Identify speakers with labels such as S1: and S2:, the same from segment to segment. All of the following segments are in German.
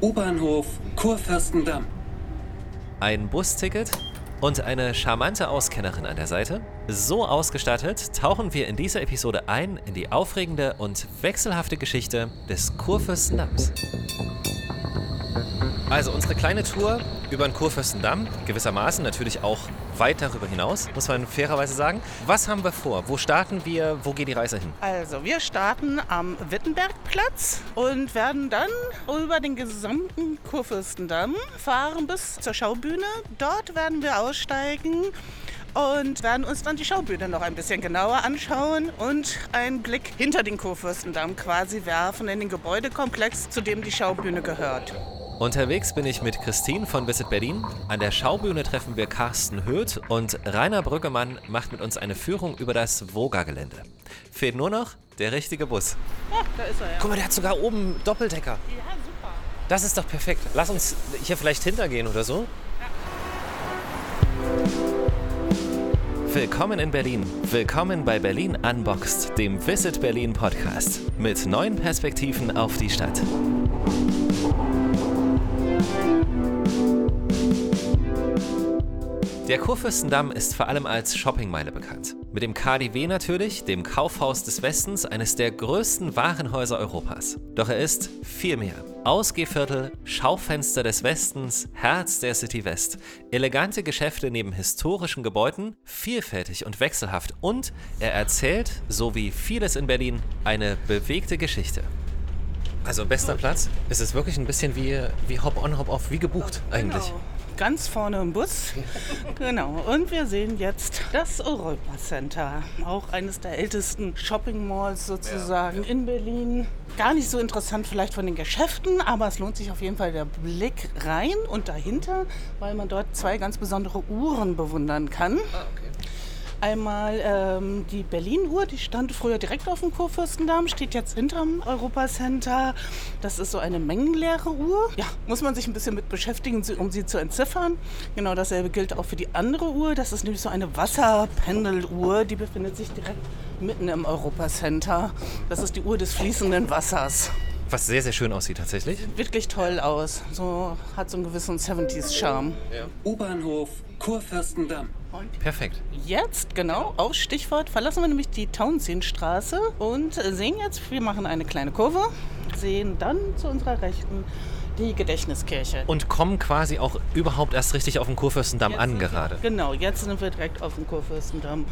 S1: U-Bahnhof Kurfürstendamm.
S2: Ein Busticket und eine charmante Auskennerin an der Seite. So ausgestattet tauchen wir in dieser Episode ein in die aufregende und wechselhafte Geschichte des Kurfürstendamms. Also unsere kleine Tour über den Kurfürstendamm, gewissermaßen natürlich auch weit darüber hinaus, muss man fairerweise sagen. Was haben wir vor? Wo starten wir? Wo geht die Reise hin?
S3: Also, wir starten am Wittenbergplatz und werden dann über den gesamten Kurfürstendamm fahren bis zur Schaubühne. Dort werden wir aussteigen und werden uns dann die Schaubühne noch ein bisschen genauer anschauen und einen Blick hinter den Kurfürstendamm quasi werfen in den Gebäudekomplex, zu dem die Schaubühne gehört.
S2: Unterwegs bin ich mit Christine von Visit Berlin. An der Schaubühne treffen wir Carsten Höth und Rainer Brüggemann macht mit uns eine Führung über das Voga-Gelände. Fehlt nur noch der richtige Bus.
S3: Ja, da ist er ja.
S2: Guck mal, der hat sogar oben Doppeldecker.
S3: Ja, super.
S2: Das ist doch perfekt. Lass uns hier vielleicht hintergehen oder so. Willkommen in Berlin. Willkommen bei Berlin Unboxed, dem Visit Berlin Podcast. Mit neuen Perspektiven auf die Stadt. Der Kurfürstendamm ist vor allem als Shoppingmeile bekannt. Mit dem KDW natürlich, dem Kaufhaus des Westens, eines der größten Warenhäuser Europas. Doch er ist viel mehr. Ausgehviertel, Schaufenster des Westens, Herz der City West. Elegante Geschäfte neben historischen Gebäuden, vielfältig und wechselhaft. Und er erzählt, so wie vieles in Berlin, eine bewegte Geschichte. Also bester Platz. Es ist wirklich ein bisschen wie, wie Hop-on, Hop-off, wie gebucht eigentlich.
S3: Genau. Ganz vorne im Bus. genau. Und wir sehen jetzt das Europa Center. Auch eines der ältesten Shopping Malls sozusagen in Berlin. Gar nicht so interessant vielleicht von den Geschäften, aber es lohnt sich auf jeden Fall der Blick rein und dahinter, weil man dort zwei ganz besondere Uhren bewundern kann. Einmal ähm, die Berlin-Uhr, die stand früher direkt auf dem Kurfürstendamm, steht jetzt hinterm Europacenter. Das ist so eine mengenleere Uhr. Ja, muss man sich ein bisschen mit beschäftigen, um sie zu entziffern. Genau dasselbe gilt auch für die andere Uhr. Das ist nämlich so eine Wasserpendeluhr, die befindet sich direkt mitten im Europacenter. Das ist die Uhr des fließenden Wassers.
S2: Was sehr, sehr schön aussieht tatsächlich.
S3: Wirklich toll aus. So hat so einen gewissen 70s-Charme.
S1: U-Bahnhof Kurfürstendamm.
S2: Perfekt.
S3: Jetzt, genau, auf Stichwort, verlassen wir nämlich die Tauentzienstraße und sehen jetzt, wir machen eine kleine Kurve, sehen dann zu unserer Rechten die Gedächtniskirche.
S2: Und kommen quasi auch überhaupt erst richtig auf den Kurfürstendamm
S3: Jetzt
S2: an
S3: sind wir-
S2: gerade.
S3: Genau, jetzt sind wir direkt auf dem Kurfürstendamm.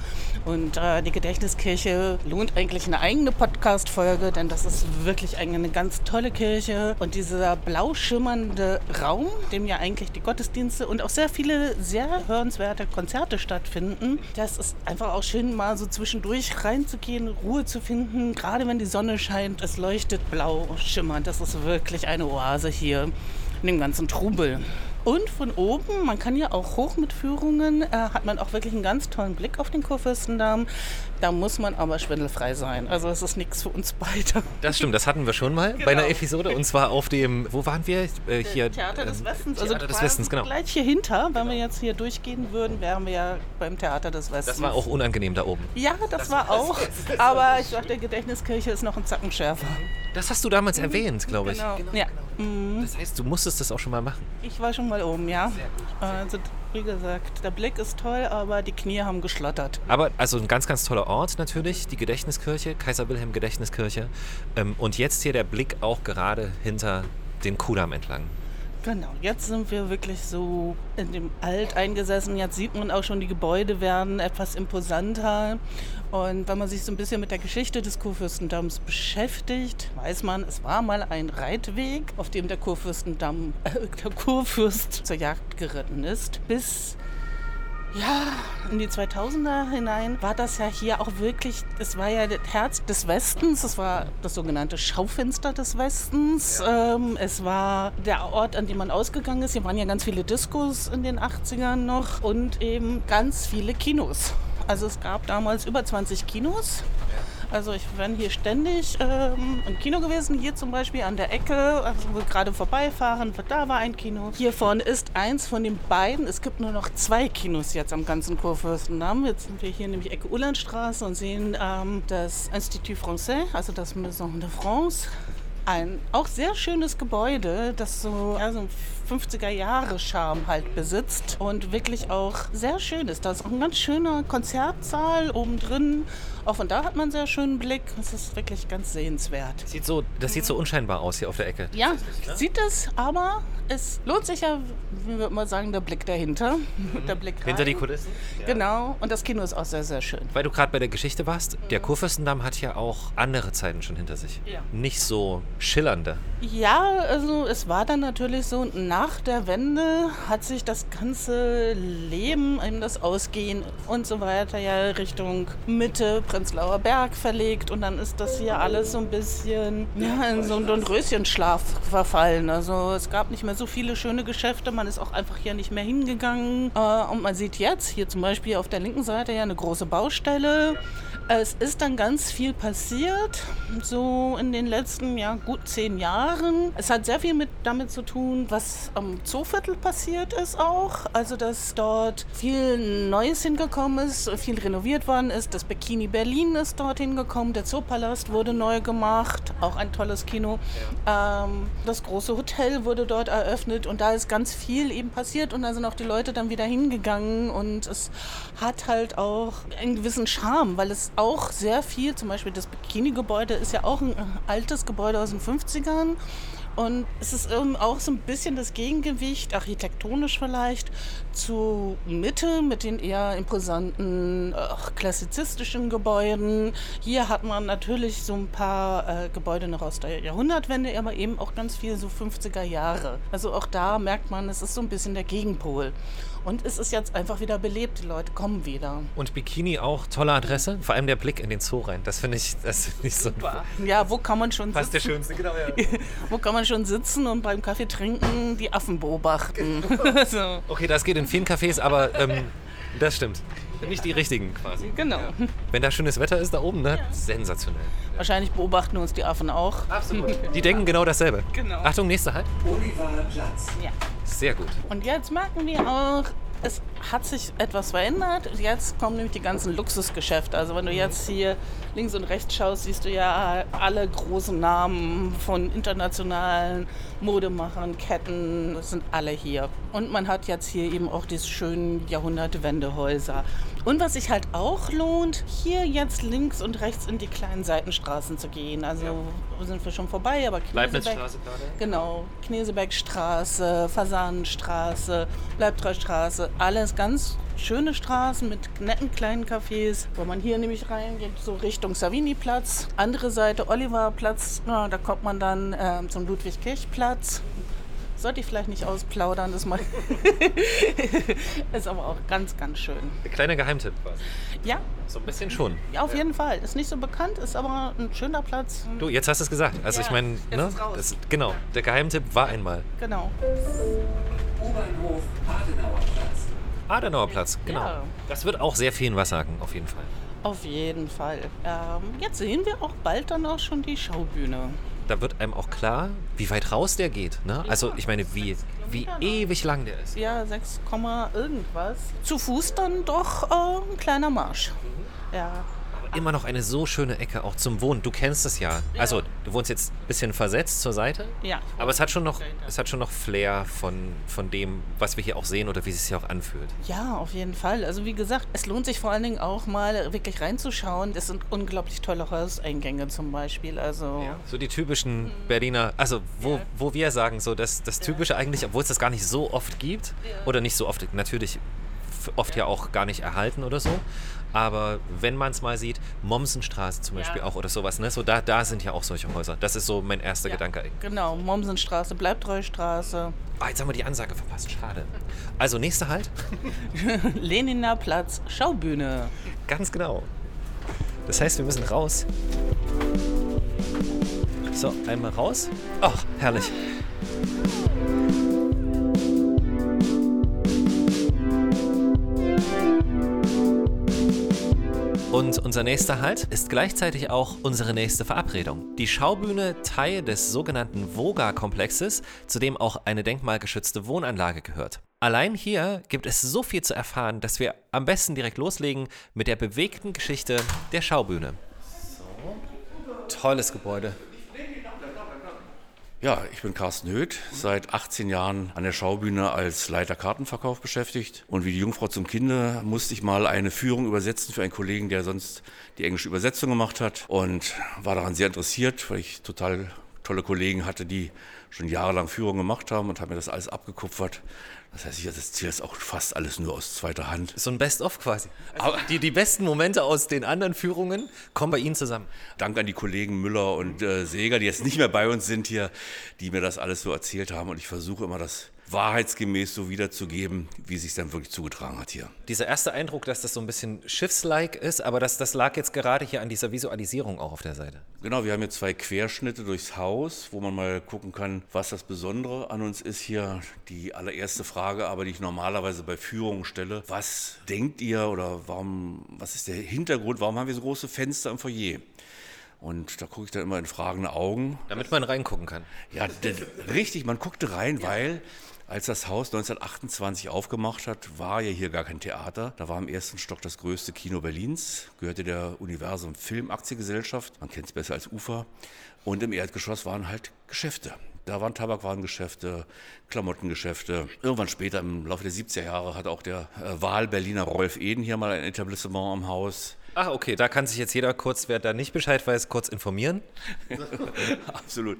S3: Und äh, die Gedächtniskirche lohnt eigentlich eine eigene Podcast-Folge, denn das ist wirklich eine, eine ganz tolle Kirche. Und dieser blau schimmernde Raum, dem ja eigentlich die Gottesdienste und auch sehr viele sehr hörenswerte Konzerte stattfinden, das ist einfach auch schön, mal so zwischendurch reinzugehen, Ruhe zu finden. Gerade wenn die Sonne scheint, es leuchtet blau schimmernd. Das ist wirklich eine Oase hier in dem ganzen Trubel. Und von oben, man kann ja auch hoch mit Führungen, äh, hat man auch wirklich einen ganz tollen Blick auf den Kurfürstendamm. Da muss man aber schwindelfrei sein. Also es ist nichts für uns beide.
S2: Das stimmt, das hatten wir schon mal bei einer Episode und zwar auf dem, wo waren wir? Äh, hier,
S3: Theater des
S2: ähm,
S3: Westens.
S2: Theater des
S3: quasi
S2: Westens, genau.
S3: Gleich hier hinter, wenn wir jetzt hier durchgehen würden, wären wir ja beim Theater des Westens.
S2: Das war auch unangenehm da oben.
S3: Ja, das, war auch. Aber ich dachte, Gedächtniskirche ist noch ein Zacken schärfer.
S2: Das hast du damals erwähnt, glaube ich.
S3: Genau. Ja. Mhm.
S2: Das heißt, du musstest das auch schon mal machen.
S3: Ich war schon mal oben, ja. Also, wie gesagt, der Blick ist toll, aber die Knie haben geschlottert.
S2: Aber also ein ganz, ganz toller Ort natürlich, die Gedächtniskirche, Kaiser Wilhelm Gedächtniskirche. Ähm, und jetzt hier der Blick auch gerade hinter den Kudamm entlang.
S3: Genau, jetzt sind wir wirklich so in dem Alt eingesessen. Jetzt sieht man auch schon, die Gebäude werden etwas imposanter. Und wenn man sich so ein bisschen mit der Geschichte des Kurfürstendamms beschäftigt, weiß man, es war mal ein Reitweg, auf dem der Kurfürstendamm, äh, der Kurfürst zur Jagd geritten ist. Bis ja, in die 2000er hinein war das ja hier auch wirklich, es war ja das Herz des Westens, es war das sogenannte Schaufenster des Westens, ähm, es war der Ort, an dem man ausgegangen ist. Hier waren ja ganz viele Diskos in den 80ern noch und eben ganz viele Kinos. Also es gab damals über 20 Kinos. Also ich bin hier ständig ähm, im Kino gewesen, hier zum Beispiel an der Ecke, also wo wir gerade vorbeifahren, da war ein Kino. Hier vorne ist eins von den beiden. Es gibt nur noch zwei Kinos jetzt am ganzen Kurfürstendamm. Jetzt sind wir hier nämlich Ecke Ullernstraße und sehen ähm, das Institut Français, also das Maison de France. Ein auch sehr schönes Gebäude, das so, ja, so 50er Jahre Charme halt besitzt und wirklich auch sehr schön ist. Da ist auch ein ganz schöner Konzertsaal oben drin. Auch von da hat man einen sehr schönen Blick. Es ist wirklich ganz sehenswert.
S2: Sieht so, das sieht so unscheinbar aus hier auf der Ecke.
S3: Ja, sieht es, aber es lohnt sich ja, wie wir immer sagen, der Blick dahinter. Der Blick rein.
S2: Hinter die Kulissen?
S3: Genau. Und das Kino ist auch sehr, sehr schön.
S2: Weil du gerade bei der Geschichte warst, der Kurfürstendamm hat ja auch andere Zeiten schon hinter sich.
S3: Ja.
S2: Nicht so schillernde.
S3: Ja, also es war dann natürlich so, nach der Wende hat sich das ganze Leben, eben das Ausgehen und so weiter ja Richtung Mitte, Prenzlauer Berg verlegt und dann ist das hier alles so ein bisschen ja, in so einen Röschenschlaf verfallen. Also es gab nicht mehr so viele schöne Geschäfte, man ist auch einfach hier nicht mehr hingegangen äh, und man sieht jetzt hier zum Beispiel auf der linken Seite ja eine große Baustelle. Es ist dann ganz viel passiert, so in den letzten ja, gut zehn Jahren. Es hat sehr viel mit, damit zu tun, was am Zooviertel passiert ist auch. Also, dass dort viel Neues hingekommen ist, viel renoviert worden ist. Das Bikini Berlin ist dort hingekommen, der Zoopalast wurde neu gemacht, auch ein tolles Kino. Ähm, das große Hotel wurde dort eröffnet und da ist ganz viel eben passiert und da sind auch die Leute dann wieder hingegangen und es hat halt auch einen gewissen Charme, weil es auch sehr viel, zum Beispiel das Bikini-Gebäude ist ja auch ein altes Gebäude aus den 50ern. Und es ist auch so ein bisschen das Gegengewicht, architektonisch vielleicht, zu Mitte mit den eher imposanten, äh, klassizistischen Gebäuden. Hier hat man natürlich so ein paar äh, Gebäude noch aus der Jahrhundertwende, aber eben auch ganz viel so 50er Jahre. Also auch da merkt man, es ist so ein bisschen der Gegenpol. Und es ist jetzt einfach wieder belebt, die Leute kommen wieder.
S2: Und Bikini auch tolle Adresse, vor allem der Blick in den Zoo rein. Das finde ich, das finde ich so
S3: Ja, wo kann man schon
S2: fast der
S3: sitzen?
S2: schönste, genau. Ja.
S3: Wo kann man schon sitzen und beim Kaffee trinken die Affen beobachten? so,
S2: Okay, das geht in vielen Cafés, aber ähm, das stimmt. Nicht die richtigen quasi.
S3: genau.
S2: Wenn da schönes Wetter ist da oben, ne? Sensationell.
S3: Wahrscheinlich beobachten uns die Affen auch.
S2: Absolut. Die denken genau dasselbe.
S3: Genau.
S2: Achtung, nächster Halt.
S1: Oliver Platz.
S3: Ja.
S2: Sehr gut.
S3: Und jetzt merken wir auch, es hat sich etwas verändert. Jetzt kommen nämlich die ganzen Luxusgeschäfte. Also wenn du jetzt hier links und rechts schaust, siehst du ja alle großen Namen von internationalen Modemachern, Ketten, das sind alle hier. Und man hat jetzt hier eben auch diese schönen Jahrhundertwendehäuser. Und was sich halt auch lohnt, hier jetzt links und rechts in die kleinen Seitenstraßen zu gehen. Also sind wir schon vorbei, aber Knesebeck,
S2: Leibnizstraße gerade.
S3: Genau, Knesebeckstraße, Fasanenstraße, Bleibtreustraße, alles ganz schöne Straßen mit netten kleinen Cafés. Wenn man hier nämlich reingeht, so Richtung Savini-Platz, andere Seite Oliverplatz, na, da kommt man dann ähm, zum Ludwig-Kirch-Platz. Sollte ich vielleicht nicht ausplaudern, das mal. ist aber auch ganz, ganz schön.
S2: Kleiner Geheimtipp quasi.
S3: Ja,
S2: So ein bisschen schon.
S3: ja, auf jeden Fall. Ist nicht so bekannt, ist aber ein schöner Platz.
S2: Du, jetzt hast du es gesagt. Also
S3: Ja,
S2: ich meine, ne? Das, genau, der Geheimtipp war einmal.
S3: Genau.
S1: U-Bahnhof Adenauer Platz.
S2: Adenauer Platz, genau.
S3: Ja.
S2: Das wird auch sehr vielen was sagen, auf jeden Fall.
S3: Auf jeden Fall. Ähm, jetzt sehen wir auch bald dann auch schon die Schaubühne.
S2: Da wird einem auch klar, wie weit raus der geht. Ne? Also ich meine, wie, wie ewig lang der ist.
S3: Ja, 6, Komma irgendwas. Zu Fuß dann doch äh, ein kleiner Marsch. Ja.
S2: Immer noch eine so schöne Ecke, auch zum Wohnen. Du kennst es ja. Also du wohnst jetzt ein bisschen versetzt zur Seite.
S3: Ja.
S2: Aber es hat schon noch, es hat schon noch Flair von, von dem, was wir hier auch sehen oder wie es sich auch anfühlt.
S3: Ja, auf jeden Fall. Also wie gesagt, es lohnt sich vor allen Dingen auch mal wirklich reinzuschauen. Es sind unglaublich tolle Hauseingänge zum Beispiel. Also
S2: So die typischen Berliner, also wo, wo wir sagen, so das, das Typische eigentlich, obwohl es das gar nicht so oft gibt oder nicht so oft, natürlich oft ja auch gar nicht erhalten oder so. Aber wenn man es mal sieht, Mommsenstraße zum Beispiel auch oder sowas, ne? So da, da sind ja auch solche Häuser. Das ist so mein erster Gedanke.
S3: genau, Mommsenstraße, Bleibtreustraße,
S2: Ah, jetzt haben wir die Ansage verpasst. Schade. Also nächster Halt.
S3: Leniner Platz, Schaubühne.
S2: Ganz genau. Das heißt, wir müssen raus. So, einmal raus. Ach, herrlich. Und unser nächster Halt ist gleichzeitig auch unsere nächste Verabredung. Die Schaubühne Teil des sogenannten Voga-Komplexes, zu dem auch eine denkmalgeschützte Wohnanlage gehört. Allein hier gibt es so viel zu erfahren, dass wir am besten direkt loslegen mit der bewegten Geschichte der Schaubühne. So. Tolles Gebäude.
S4: Ja, ich bin Carsten Höth, seit 18 Jahren an der Schaubühne als Leiter Kartenverkauf beschäftigt. Und wie die Jungfrau zum Kinde musste ich mal eine Führung übersetzen für einen Kollegen, der sonst die englische Übersetzung gemacht hat. Und war daran sehr interessiert, weil ich total tolle Kollegen hatte, die schon jahrelang Führung gemacht haben und haben mir das alles abgekupfert. Das heißt, ich erzähle das auch fast alles nur aus zweiter Hand.
S2: So ein Best-of quasi. Also die, die besten Momente aus den anderen Führungen kommen bei Ihnen zusammen.
S4: Dank an die Kollegen Müller und äh, Seger, die jetzt nicht mehr bei uns sind hier, die mir das alles so erzählt haben. Und ich versuche immer das wahrheitsgemäß so wiederzugeben, wie es sich dann wirklich zugetragen hat hier.
S2: Dieser erste Eindruck, dass das so ein bisschen schiffslike ist, aber das, das lag jetzt gerade hier an dieser Visualisierung auch auf der Seite.
S4: Genau, wir haben hier zwei Querschnitte durchs Haus, wo man mal gucken kann, was das Besondere an uns ist hier. Die allererste Frage, aber die ich normalerweise bei Führungen stelle, was denkt ihr oder warum, was ist der Hintergrund, warum haben wir so große Fenster im Foyer? Und da gucke ich dann immer in fragende Augen.
S2: Damit man reingucken kann.
S4: Ja, richtig, man guckte rein, weil als das Haus 1928 aufgemacht hat, war ja hier gar kein Theater. Da war im ersten Stock das größte Kino Berlins, gehörte der Universum Film Aktiengesellschaft, man kennt es besser als UFA. Und im Erdgeschoss waren halt Geschäfte. Da waren Tabakwarengeschäfte, Klamottengeschäfte. Irgendwann später, im Laufe der 70er Jahre, hat auch der äh, Wahl-Berliner Rolf Eden hier mal ein Etablissement am Haus.
S2: Ach, okay, da kann sich jetzt jeder kurz, wer da nicht Bescheid weiß, kurz informieren.
S4: Absolut.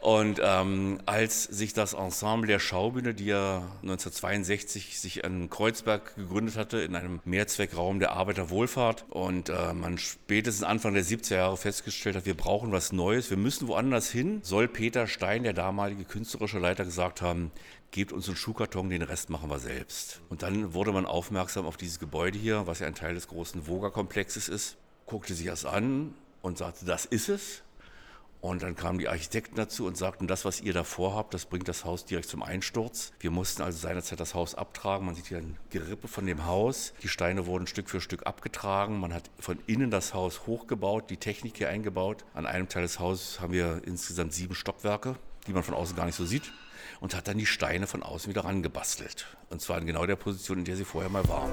S4: Und ähm, als sich das Ensemble der Schaubühne, die ja 1962 sich in Kreuzberg gegründet hatte, in einem Mehrzweckraum der Arbeiterwohlfahrt und äh, man spätestens Anfang der 70er Jahre festgestellt hat, wir brauchen was Neues, wir müssen woanders hin, soll Peter Stein, der damalige künstlerische Leiter, gesagt haben, gebt uns einen Schuhkarton, den Rest machen wir selbst. Und dann wurde man aufmerksam auf dieses Gebäude hier, was ja ein Teil des großen Voga-Komplexes ist, guckte sich das an und sagte, das ist es. Und dann kamen die Architekten dazu und sagten, das, was ihr da vorhabt, das bringt das Haus direkt zum Einsturz. Wir mussten also seinerzeit das Haus abtragen. Man sieht hier ein Gerippe von dem Haus. Die Steine wurden Stück für Stück abgetragen. Man hat von innen das Haus hochgebaut, die Technik hier eingebaut. An einem Teil des Hauses haben wir insgesamt sieben Stockwerke, die man von außen gar nicht so sieht und hat dann die Steine von außen wieder rangebastelt. Und zwar in genau der Position, in der sie vorher mal waren.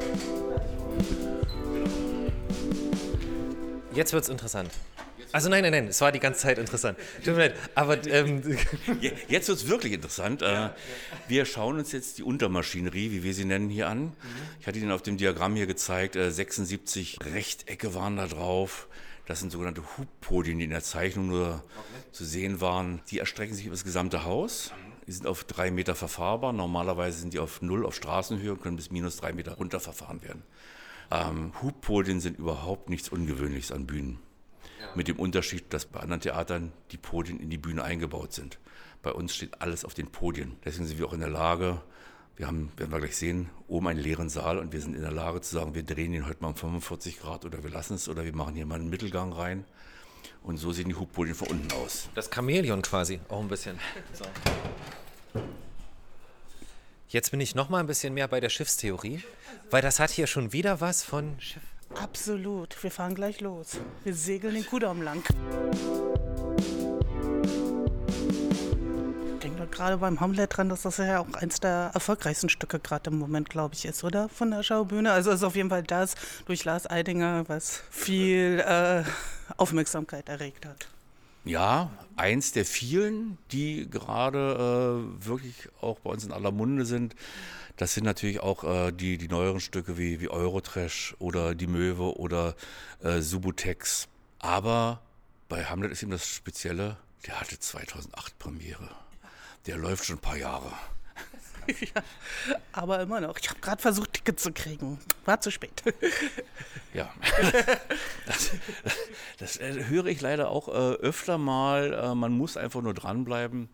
S2: Jetzt wird es interessant. Also nein, nein, nein, es war die ganze Zeit interessant. Tut mir leid, aber... Ähm,
S4: jetzt wird es wirklich interessant. Äh, wir schauen uns jetzt die Untermaschinerie, wie wir sie nennen, hier an. Ich hatte Ihnen auf dem Diagramm hier gezeigt, 76 äh, Rechtecke waren da drauf. Das sind sogenannte Hubpodien, die in der Zeichnung nur okay. zu sehen waren. Die erstrecken sich über das gesamte Haus. Die sind auf drei Meter verfahrbar. Normalerweise sind die auf null auf Straßenhöhe und können bis minus drei Meter runterverfahren werden. Ähm, Hubpodien sind überhaupt nichts Ungewöhnliches an Bühnen. Ja. Mit dem Unterschied, dass bei anderen Theatern die Podien in die Bühne eingebaut sind. Bei uns steht alles auf den Podien. Deswegen sind wir auch in der Lage, wir haben, werden wir gleich sehen, oben einen leeren Saal und wir sind in der Lage zu sagen, wir drehen ihn heute mal um 45 Grad oder wir lassen es oder wir machen hier mal einen Mittelgang rein. Und so sehen die Hubpodien von unten aus.
S2: Das Chamäleon quasi, auch ein bisschen. So. Jetzt bin ich noch mal ein bisschen mehr bei der Schiffstheorie, weil das hat hier schon wieder was von Schiff.
S3: Absolut. Wir fahren gleich los. Wir segeln den Kudamm lang. Gerade beim Hamlet dran, dass das ja auch eins der erfolgreichsten Stücke gerade im Moment, glaube ich, ist, oder? Von der Schaubühne. Also ist auf jeden Fall das durch Lars Eidinger, was viel äh, Aufmerksamkeit erregt hat.
S4: Ja, eins der vielen, die gerade äh, wirklich auch bei uns in aller Munde sind. Das sind natürlich auch äh, die, die neueren Stücke wie, wie Eurotrash oder Die Möwe oder äh, Subutex. Aber bei Hamlet ist ihm das Spezielle, der hatte 2008 Premiere. Der läuft schon ein paar Jahre.
S3: ja, aber immer noch. Ich habe gerade versucht, Tickets zu kriegen. War zu spät.
S4: ja. Das, das, das, höre ich leider auch äh, öfter mal. Äh, man muss einfach nur dranbleiben.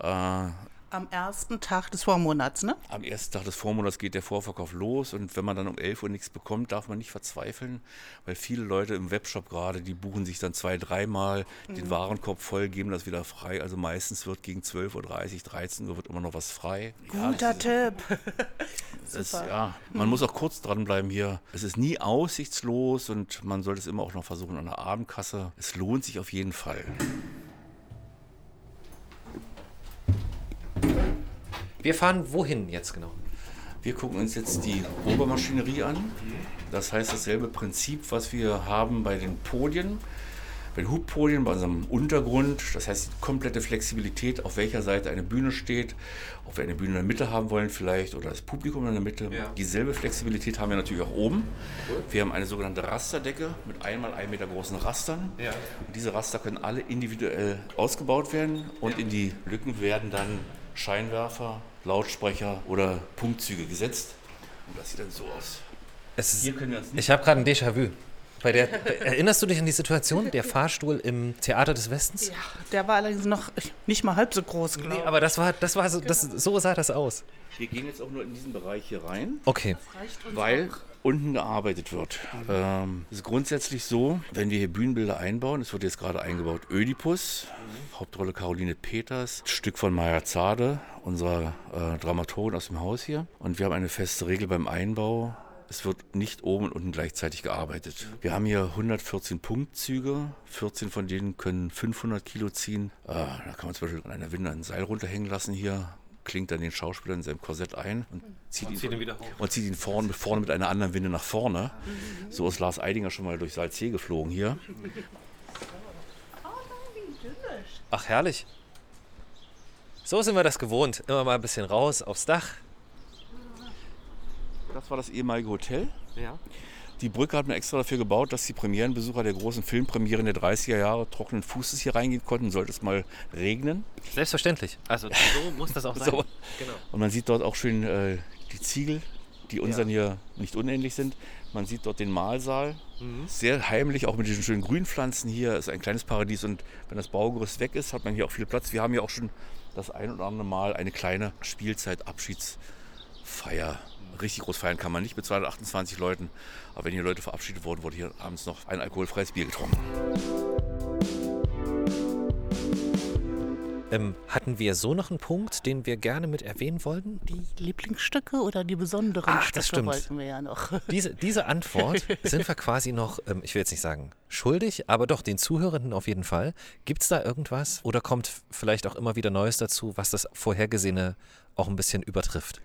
S3: Ja. Äh, am ersten Tag des Vormonats, ne?
S4: Am ersten Tag des Vormonats geht der Vorverkauf los und wenn man dann um 11 Uhr nichts bekommt, darf man nicht verzweifeln, weil viele Leute im Webshop gerade, die buchen sich dann zwei, dreimal mhm. den Warenkorb voll, geben das wieder frei. Also meistens wird gegen 12.30 Uhr, 13 Uhr wird immer noch was frei.
S3: Guter ja, Tipp.
S4: ist, ja, man mhm. muss auch kurz dranbleiben hier. Es ist nie aussichtslos und man sollte es immer auch noch versuchen an der Abendkasse. Es lohnt sich auf jeden Fall.
S2: Wir fahren wohin jetzt genau?
S4: Wir gucken uns jetzt die Obermaschinerie an. Das heißt dasselbe Prinzip, was wir haben bei den Podien. bei den Hubpolien, bei unserem Untergrund. Das heißt, die komplette Flexibilität, auf welcher Seite eine Bühne steht, ob wir eine Bühne in der Mitte haben wollen vielleicht oder das Publikum in der Mitte.
S2: Ja.
S4: Dieselbe Flexibilität haben wir natürlich auch oben. Wir haben eine sogenannte Rasterdecke mit einmal ein Meter großen Rastern.
S2: Ja.
S4: Und diese Raster können alle individuell ausgebaut werden und in die Lücken werden dann Scheinwerfer, Lautsprecher oder Punktzüge gesetzt. Und das sieht dann so aus.
S2: Es ist,
S4: Hier können wir uns nicht
S2: ich habe gerade ein Déjà-vu. Bei der, erinnerst du dich an die Situation, der Fahrstuhl im Theater des Westens?
S3: Ja, der war allerdings noch nicht mal halb so groß, glaube
S2: Nee,
S3: ich.
S2: aber das war, das war so, das, so sah das aus.
S4: Wir gehen jetzt auch nur in diesen Bereich hier rein,
S2: Okay.
S4: weil unten gearbeitet wird. Ähm, es ist grundsätzlich so, wenn wir hier Bühnenbilder einbauen, es wird jetzt gerade eingebaut Ödipus, Hauptrolle Caroline Peters, Stück von Maya Zade, unserer äh, Dramaturgin aus dem Haus hier. Und wir haben eine feste Regel beim Einbau. Es wird nicht oben und unten gleichzeitig gearbeitet. Wir haben hier 114 Punktzüge, 14 von denen können 500 Kilo ziehen. Äh, da kann man zum Beispiel an einer Winde ein Seil runterhängen lassen hier, klingt dann den Schauspieler in seinem Korsett ein und zieht, ihn,
S2: zieht ihn wieder hoch.
S4: und zieht ihn vorne, vorne mit einer anderen Winde nach vorne. So ist Lars Eidinger schon mal durch Salzsee geflogen hier.
S2: Ach, herrlich. So sind wir das gewohnt. Immer mal ein bisschen raus aufs Dach.
S4: Das war das ehemalige Hotel.
S2: Ja.
S4: Die Brücke hat man extra dafür gebaut, dass die Premierenbesucher der großen Filmpremieren der 30er Jahre trockenen Fußes hier reingehen konnten, sollte es mal regnen.
S2: Selbstverständlich. Also so muss das auch sein.
S4: So.
S2: Genau.
S4: Und man sieht dort auch schön äh, die Ziegel, die unseren hier nicht unähnlich sind. Man sieht dort den Mahlsaal. Sehr heimlich, auch mit diesen schönen Grünpflanzen hier. Ist ein kleines Paradies. Und wenn das Baugerüst weg ist, hat man hier auch viel Platz. Wir haben hier auch schon das ein oder andere Mal eine kleine Spielzeit-Abschiedsfeier. Richtig groß feiern kann man nicht mit 228 Leuten. Aber wenn hier Leute verabschiedet wurden, wurde hier abends noch ein alkoholfreies Bier getrunken.
S2: Ähm, hatten wir so noch einen Punkt, den wir gerne mit erwähnen wollten?
S3: Die Lieblingsstücke oder die besonderen
S2: Ach,
S3: Stücke
S2: das stimmt.
S3: wollten wir ja noch.
S2: Diese, diese Antwort sind wir quasi noch, ähm, ich will jetzt nicht sagen schuldig, aber doch den Zuhörenden auf jeden Fall. Gibt es da irgendwas oder kommt vielleicht auch immer wieder Neues dazu, was das Vorhergesehene auch ein bisschen übertrifft?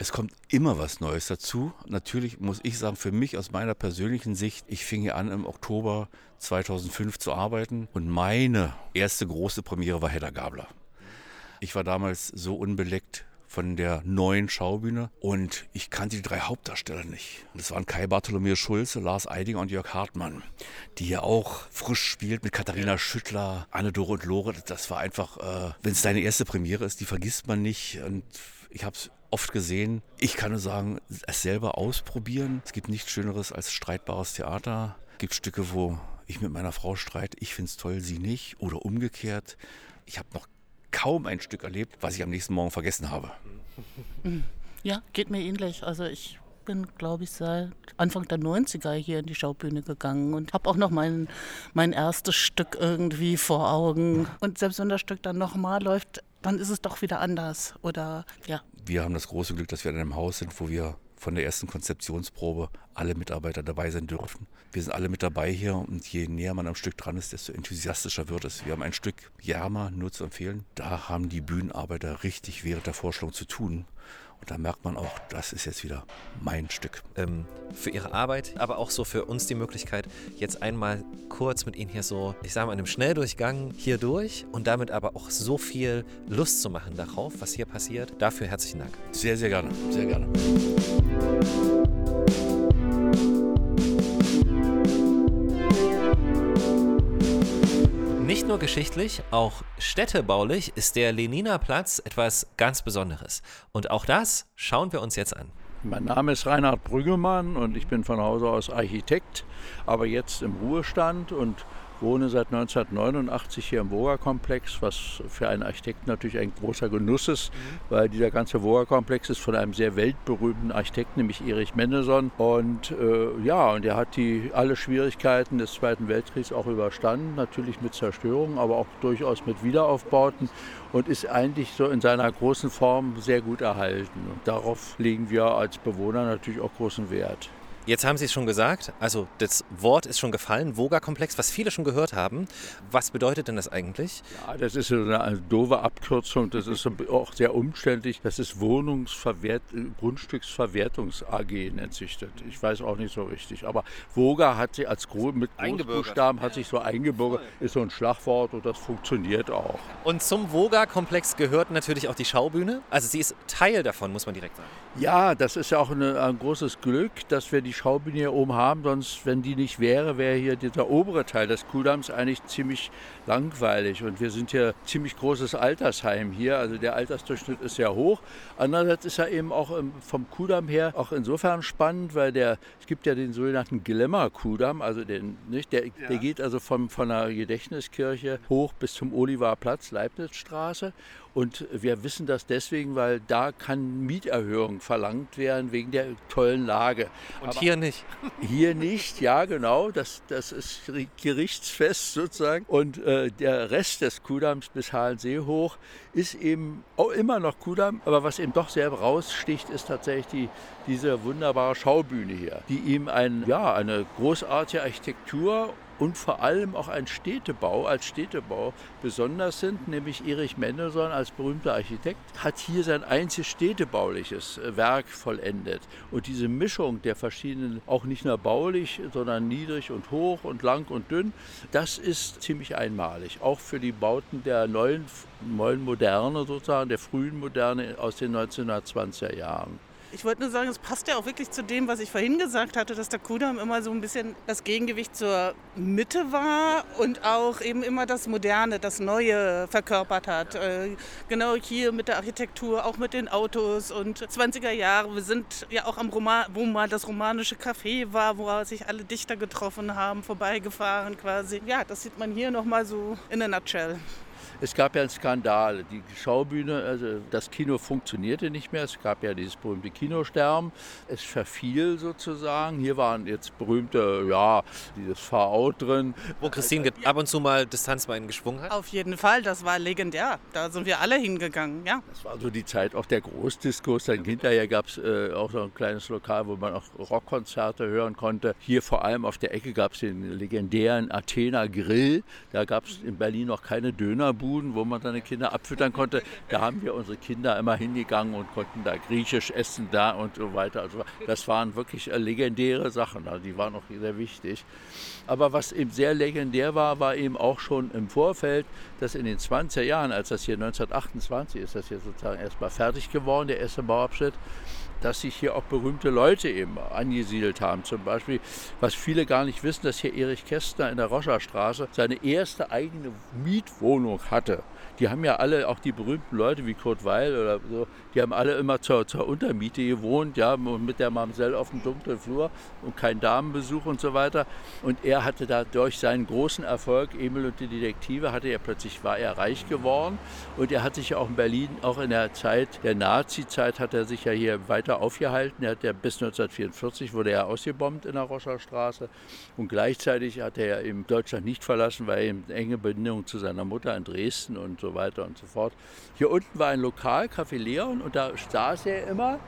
S4: Es kommt immer was Neues dazu. Natürlich muss ich sagen, für mich aus meiner persönlichen Sicht, ich fing hier an im Oktober 2005 zu arbeiten und meine erste große Premiere war Hedda Gabler. Ich war damals so unbeleckt von der neuen Schaubühne und ich kannte die drei Hauptdarsteller nicht. Das waren Kai Bartholomew Schulze, Lars Eidinger und Jörg Hartmann, die hier auch frisch spielt mit Katharina Schüttler, Anne-Dore und Lore. Das war einfach, äh, wenn es deine erste Premiere ist, die vergisst man nicht. Und ich habe es oft gesehen. Ich kann nur sagen, es selber ausprobieren. Es gibt nichts Schöneres als streitbares Theater. Es gibt Stücke, wo ich mit meiner Frau streite, ich finde es toll, sie nicht. Oder umgekehrt. Ich habe noch kaum ein Stück erlebt, was ich am nächsten Morgen vergessen habe.
S3: Ja, geht mir ähnlich. Also ich bin, glaube ich, seit Anfang der 90er hier in die Schaubühne gegangen und habe auch noch mein, mein erstes Stück irgendwie vor Augen. Und selbst wenn das Stück dann nochmal läuft, dann ist es doch wieder anders. Oder ja,
S4: Wir haben das große Glück, dass wir in einem Haus sind, wo wir von der ersten Konzeptionsprobe alle Mitarbeiter dabei sein dürfen. Wir sind alle mit dabei hier und je näher man am Stück dran ist, desto enthusiastischer wird es. Wir haben ein Stück Järma, nur zu empfehlen. Da haben die Bühnenarbeiter richtig während der Vorstellung zu tun. Und da merkt man auch, das ist jetzt wieder mein Stück.
S2: ähm, für Ihre Arbeit, aber auch so für uns die Möglichkeit, jetzt einmal kurz mit Ihnen hier so, ich sage mal, in einem Schnelldurchgang hier durch und damit aber auch so viel Lust zu machen darauf, was hier passiert. Dafür herzlichen Dank.
S4: Sehr, sehr gerne, sehr gerne.
S2: Nur geschichtlich, auch städtebaulich ist der Leniner Platz etwas ganz Besonderes. Und auch das schauen wir uns jetzt an.
S5: Mein Name ist Reinhard Brüggemann und ich bin von Hause aus Architekt, aber jetzt im Ruhestand und wohne seit 1989 hier im Woga-Komplex, was für einen Architekten natürlich ein großer Genuss ist, weil dieser ganze Woga-Komplex ist von einem sehr weltberühmten Architekten, nämlich Erich Menneson. Und äh, ja, und er hat die, alle Schwierigkeiten des Zweiten Weltkriegs auch überstanden, natürlich mit Zerstörung, aber auch durchaus mit Wiederaufbauten und ist eigentlich so in seiner großen Form sehr gut erhalten. Und darauf legen wir als Bewohner natürlich auch großen Wert.
S2: Jetzt haben Sie es schon gesagt, also das Wort ist schon gefallen, Voga-Komplex, was viele schon gehört haben. Was bedeutet denn das eigentlich?
S5: Ja, das ist so eine, eine doofe Abkürzung, das ist auch sehr umständlich. Das ist Wohnungsverwert, Grundstücksverwertungs AG nennt sich das. Ich weiß auch nicht so richtig. Aber Voga hat sich als Gro mit Großbuchstaben hat sich so eingebürgert, ist so ein Schlagwort und das funktioniert auch.
S2: Und zum Voga-Komplex gehört natürlich auch die Schaubühne. Also sie ist Teil davon, muss man direkt sagen.
S5: Ja, das ist ja auch eine, ein großes Glück, dass wir die Schaubühne hier oben haben. Sonst, wenn die nicht wäre, wäre hier dieser obere Teil des Kuhdamms eigentlich ziemlich langweilig. Und wir sind hier ziemlich großes Altersheim hier. Also der Altersdurchschnitt ist sehr hoch. Andererseits ist er eben auch vom Kuhdamm her auch insofern spannend, weil der, es gibt ja den sogenannten Glemmer-Kuhdamm, also den, nicht, der, ja. der geht also vom, von der Gedächtniskirche hoch bis zum Olivarplatz, Leibnizstraße. Und wir wissen das deswegen, weil da kann Mieterhöhung verlangt werden wegen der tollen Lage.
S2: Und Aber hier nicht?
S5: Hier nicht, ja genau. Das, das ist gerichtsfest sozusagen. Und äh, der Rest des Kudamms bis Halensee hoch ist eben auch immer noch Kudamm. Aber was eben doch sehr raussticht, ist tatsächlich die, diese wunderbare Schaubühne hier, die ihm ein, ja, eine großartige Architektur und vor allem auch ein Städtebau als Städtebau besonders sind, nämlich Erich Mendelssohn als berühmter Architekt hat hier sein einziges städtebauliches äh, Werk vollendet. Und diese Mischung der verschiedenen, auch nicht nur baulich, sondern niedrig und hoch und lang und dünn, das ist ziemlich einmalig, auch für die Bauten der neuen, neuen Moderne sozusagen, der frühen Moderne aus den 1920er Jahren.
S3: Ich wollte nur sagen, es passt ja auch wirklich zu dem, was ich vorhin gesagt hatte, dass der Kudamm immer so ein bisschen das Gegengewicht zur Mitte war und auch eben immer das Moderne, das Neue verkörpert hat. Äh, genau hier mit der Architektur, auch mit den Autos und 20er Jahre. Wir sind ja auch am Roman, wo mal das romanische Café war, wo sich alle Dichter getroffen haben, vorbeigefahren quasi. Ja, das sieht man hier nochmal so in a nutshell.
S5: Es gab ja einen Skandal. Die Schaubühne, also das Kino funktionierte nicht mehr. Es gab ja dieses berühmte Kinosterben. Es verfiel sozusagen. Hier waren jetzt berühmte, ja, dieses Fahrout drin.
S2: Wo Christine ab und zu mal Distanzbeinen geschwungen hat?
S3: Auf jeden Fall, das war legendär. Da sind wir alle hingegangen, ja.
S5: Das war so die Zeit auch der Großdiskos. Dann hinterher gab es äh, auch so ein kleines Lokal, wo man auch Rockkonzerte hören konnte. Hier vor allem auf der Ecke gab es den legendären Athena Grill. Da gab es in Berlin noch keine Dönerbude. Buden, wo man seine Kinder abfüttern konnte. Da haben wir unsere Kinder immer hingegangen und konnten da griechisch essen da und so weiter. Also das waren wirklich äh, legendäre Sachen, also die waren auch sehr wichtig. Aber was eben sehr legendär war, war eben auch schon im Vorfeld, dass in den 20er Jahren, als das hier 1928 ist, das hier sozusagen erstmal fertig geworden, der erste Bauabschnitt, dass sich hier auch berühmte Leute eben angesiedelt haben. Zum Beispiel, was viele gar nicht wissen, dass hier Erich Kästner in der Roscherstraße seine erste eigene Mietwohnung hatte die haben ja alle, auch die berühmten Leute wie Kurt Weil oder so, die haben alle immer zur, zur Untermiete gewohnt, ja, mit der Mamsell auf dem dunklen Flur und kein Damenbesuch und so weiter. Und er hatte da durch seinen großen Erfolg, Emil und die Detektive, hatte er plötzlich, war er reich geworden und er hat sich ja auch in Berlin, auch in der Zeit der Nazi-Zeit, hat er sich ja hier weiter aufgehalten. Er hat ja bis 1944 wurde er ausgebombt in der Roscherstraße und gleichzeitig hat er ja eben Deutschland nicht verlassen, weil er eben enge Bindung zu seiner Mutter in Dresden und so weiter und so fort. Hier unten war ein Lokal, Café Leon, und da saß er immer.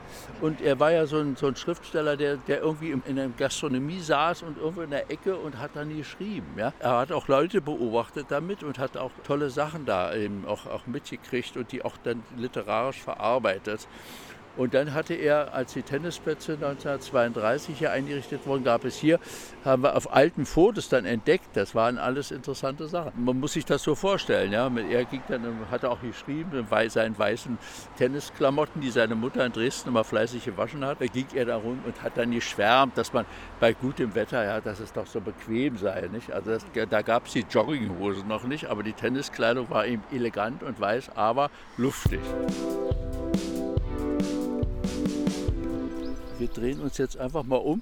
S5: Und er war ja so ein, so ein Schriftsteller, der, der irgendwie in der Gastronomie saß und irgendwo in der Ecke und hat dann geschrieben. Ja? Er hat auch Leute beobachtet damit und hat auch tolle Sachen da eben auch, auch mitgekriegt und die auch dann literarisch verarbeitet. Und dann hatte er, als die Tennisplätze 1932 hier eingerichtet wurden, gab es hier, haben wir auf alten Fotos dann entdeckt, das waren alles interessante Sachen. Man muss sich das so vorstellen. Ja. Er ging dann, hat auch geschrieben, in seinen weißen Tennisklamotten, die seine Mutter in Dresden immer fleißig gewaschen hat, da ging er da rum und hat dann geschwärmt, dass man bei gutem Wetter, ja, dass es doch so bequem sei. Nicht? Also das, da gab es die Jogginghosen noch nicht, aber die Tenniskleidung war ihm elegant und weiß, aber luftig. Wir drehen uns jetzt einfach mal um.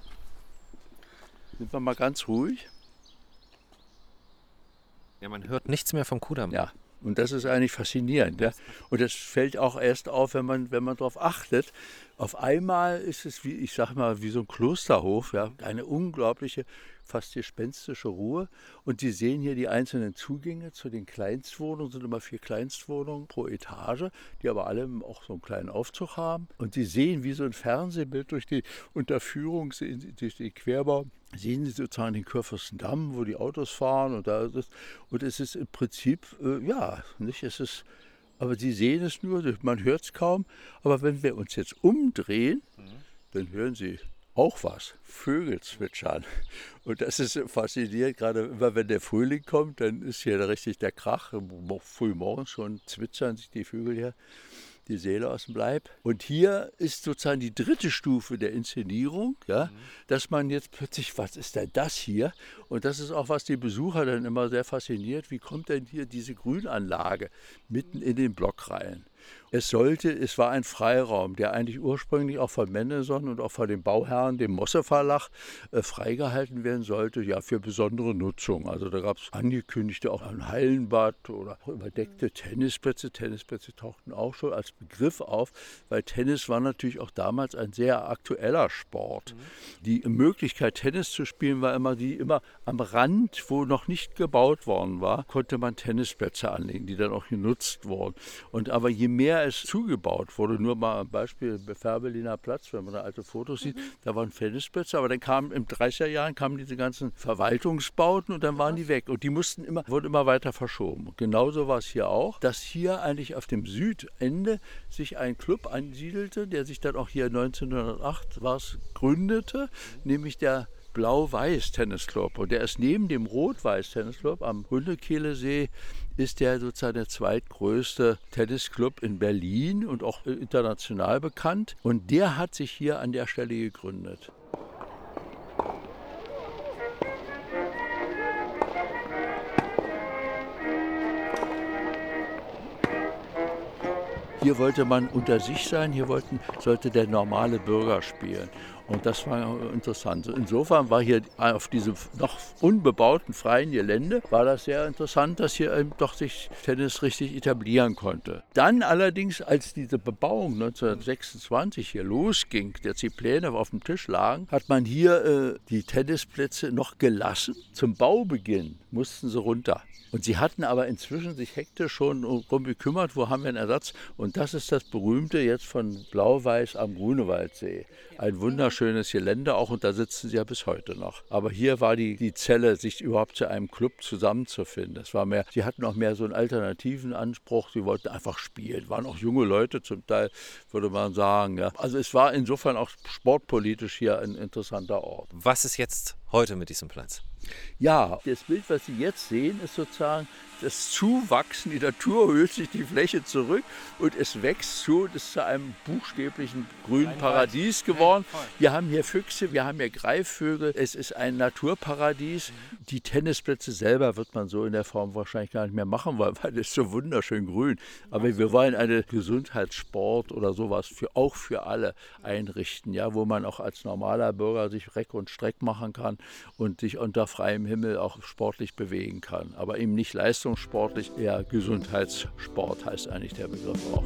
S5: Sind wir mal ganz ruhig.
S2: Ja, man hört nichts mehr vom Kudamm.
S5: Ja, und das ist eigentlich faszinierend. Ja? Und das fällt auch erst auf, wenn man, wenn man darauf achtet. Auf einmal ist es, wie ich sage mal, wie so ein Klosterhof, ja? eine unglaubliche fast gespenstische Ruhe. Und Sie sehen hier die einzelnen Zugänge zu den Kleinstwohnungen, sind immer vier Kleinstwohnungen pro Etage, die aber alle auch so einen kleinen Aufzug haben. Und Sie sehen wie so ein Fernsehbild durch die Unterführung, durch den Querbau, sehen Sie sozusagen den Kurfürstendamm, wo die Autos fahren und da ist es. Und es ist im Prinzip, äh, ja, nicht, es ist aber Sie sehen es nur, man hört es kaum. Aber wenn wir uns jetzt umdrehen, mhm. dann hören Sie auch was. Vögel zwitschern. Und das ist faszinierend, gerade immer wenn der Frühling kommt, dann ist hier richtig der Krach. Früh morgens schon zwitschern sich die Vögel hier die Seele aus dem Leib. Und hier ist sozusagen die dritte Stufe der Inszenierung, ja, mhm. dass man jetzt plötzlich, was ist denn das hier? Und das ist auch, was die Besucher dann immer sehr fasziniert. Wie kommt denn hier diese Grünanlage mitten in den Blockreihen? Es sollte, es war ein Freiraum, der eigentlich ursprünglich auch von Mendelssohn und auch von dem Bauherrn, dem Mosse Verlag, äh, freigehalten werden sollte, ja, für besondere Nutzung. Also da gab es angekündigte auch ein Hallenbad oder überdeckte Tennisplätze. Tennisplätze tauchten auch schon als Begriff auf, weil Tennis war natürlich auch damals ein sehr aktueller Sport. Mhm. Die Möglichkeit, Tennis zu spielen, war immer die, immer am Rand, wo noch nicht gebaut worden war, konnte man Tennisplätze anlegen, die dann auch genutzt wurden. Und aber je mehr es zugebaut wurde, nur mal ein Beispiel, Färbeliner Platz, wenn man da alte Fotos sieht, mhm. da waren Tennisplätze, aber dann kamen im 30er Jahren kamen diese ganzen Verwaltungsbauten und dann waren die weg und die mussten immer, wurden immer weiter verschoben. Und genauso war es hier auch, dass hier eigentlich auf dem Südende sich ein Club ansiedelte, der sich dann auch hier 1908 war es, gründete, nämlich der Blau-Weiß Tennisclub. Und der ist neben dem Rot-Weiß Tennisclub am Hundekehlesee ist der sozusagen der zweitgrößte Tennisclub in Berlin und auch international bekannt. Und der hat sich hier an der Stelle gegründet. Hier wollte man unter sich sein, hier wollten, sollte der normale Bürger spielen. Und das war interessant. Insofern war hier auf diesem noch unbebauten freien Gelände, war das sehr interessant, dass hier doch sich Tennis richtig etablieren konnte. Dann allerdings, als diese Bebauung 1926 hier losging, dass die Pläne auf dem Tisch lagen, hat man hier äh, die Tennisplätze noch gelassen. Zum Baubeginn mussten sie runter. Und sie hatten aber inzwischen sich hektisch schon darum gekümmert, wo haben wir einen Ersatz. Und das ist das berühmte jetzt von Blau-Weiß am Grunewaldsee. Ein wunderschönes Gelände auch und da sitzen sie ja bis heute noch. Aber hier war die, die Zelle, sich überhaupt zu einem Club zusammenzufinden. Das war mehr, sie hatten auch mehr so einen alternativen Anspruch. Sie wollten einfach spielen. Waren auch junge Leute zum Teil, würde man sagen. Ja. Also es war insofern auch sportpolitisch hier ein interessanter Ort.
S2: Was ist jetzt heute mit diesem Platz?
S5: Ja, das Bild, was Sie jetzt sehen, ist sozusagen das Zuwachsen. Die Natur hüllt sich die Fläche zurück und es wächst zu. Das ist zu einem buchstäblichen grünen Paradies geworden. Wir haben hier Füchse, wir haben hier Greifvögel. Es ist ein Naturparadies. Die Tennisplätze selber wird man so in der Form wahrscheinlich gar nicht mehr machen wollen, weil es so wunderschön grün. Aber wir wollen eine Gesundheitssport oder sowas für, auch für alle einrichten, ja, wo man auch als normaler Bürger sich Reck und Streck machen kann und sich unter freiem Himmel auch sportlich bewegen kann. Aber eben nicht leistungssportlich, eher Gesundheitssport heißt eigentlich der Begriff auch.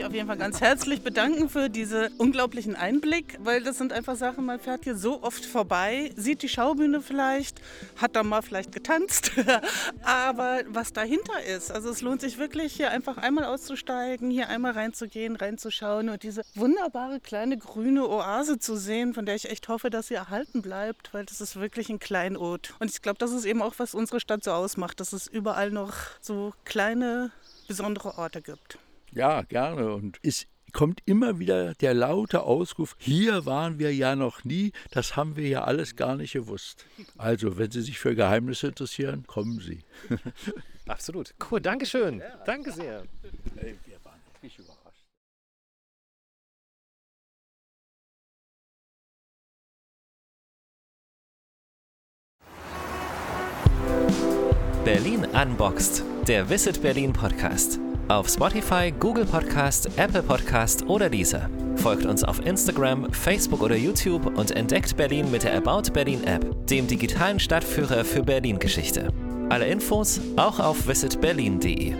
S3: Mich auf jeden Fall ganz herzlich bedanken für diesen unglaublichen Einblick, weil das sind einfach Sachen, man fährt hier so oft vorbei, sieht die Schaubühne vielleicht, hat da mal vielleicht getanzt, aber was dahinter ist, also es lohnt sich wirklich hier einfach einmal auszusteigen, hier einmal reinzugehen, reinzuschauen und diese wunderbare kleine grüne Oase zu sehen, von der ich echt hoffe, dass sie erhalten bleibt, weil das ist wirklich ein Kleinod. Und ich glaube, das ist eben auch, was unsere Stadt so ausmacht, dass es überall noch so kleine, besondere Orte gibt.
S5: Ja, gerne. Und es kommt immer wieder der laute Ausruf, hier waren wir ja noch nie, das haben wir ja alles gar nicht gewusst. Also, wenn Sie sich für Geheimnisse interessieren, kommen Sie.
S2: Absolut. Cool, Dankeschön. Ja. Danke sehr. Wir waren wirklich überrascht. Berlin Unboxed, der Visit Berlin Podcast. Auf Spotify, Google Podcast, Apple Podcast oder dieser. Folgt uns auf Instagram, Facebook oder YouTube und entdeckt Berlin mit der About Berlin App, dem digitalen Stadtführer für Berlin-Geschichte. Alle Infos auch auf visitberlin.de.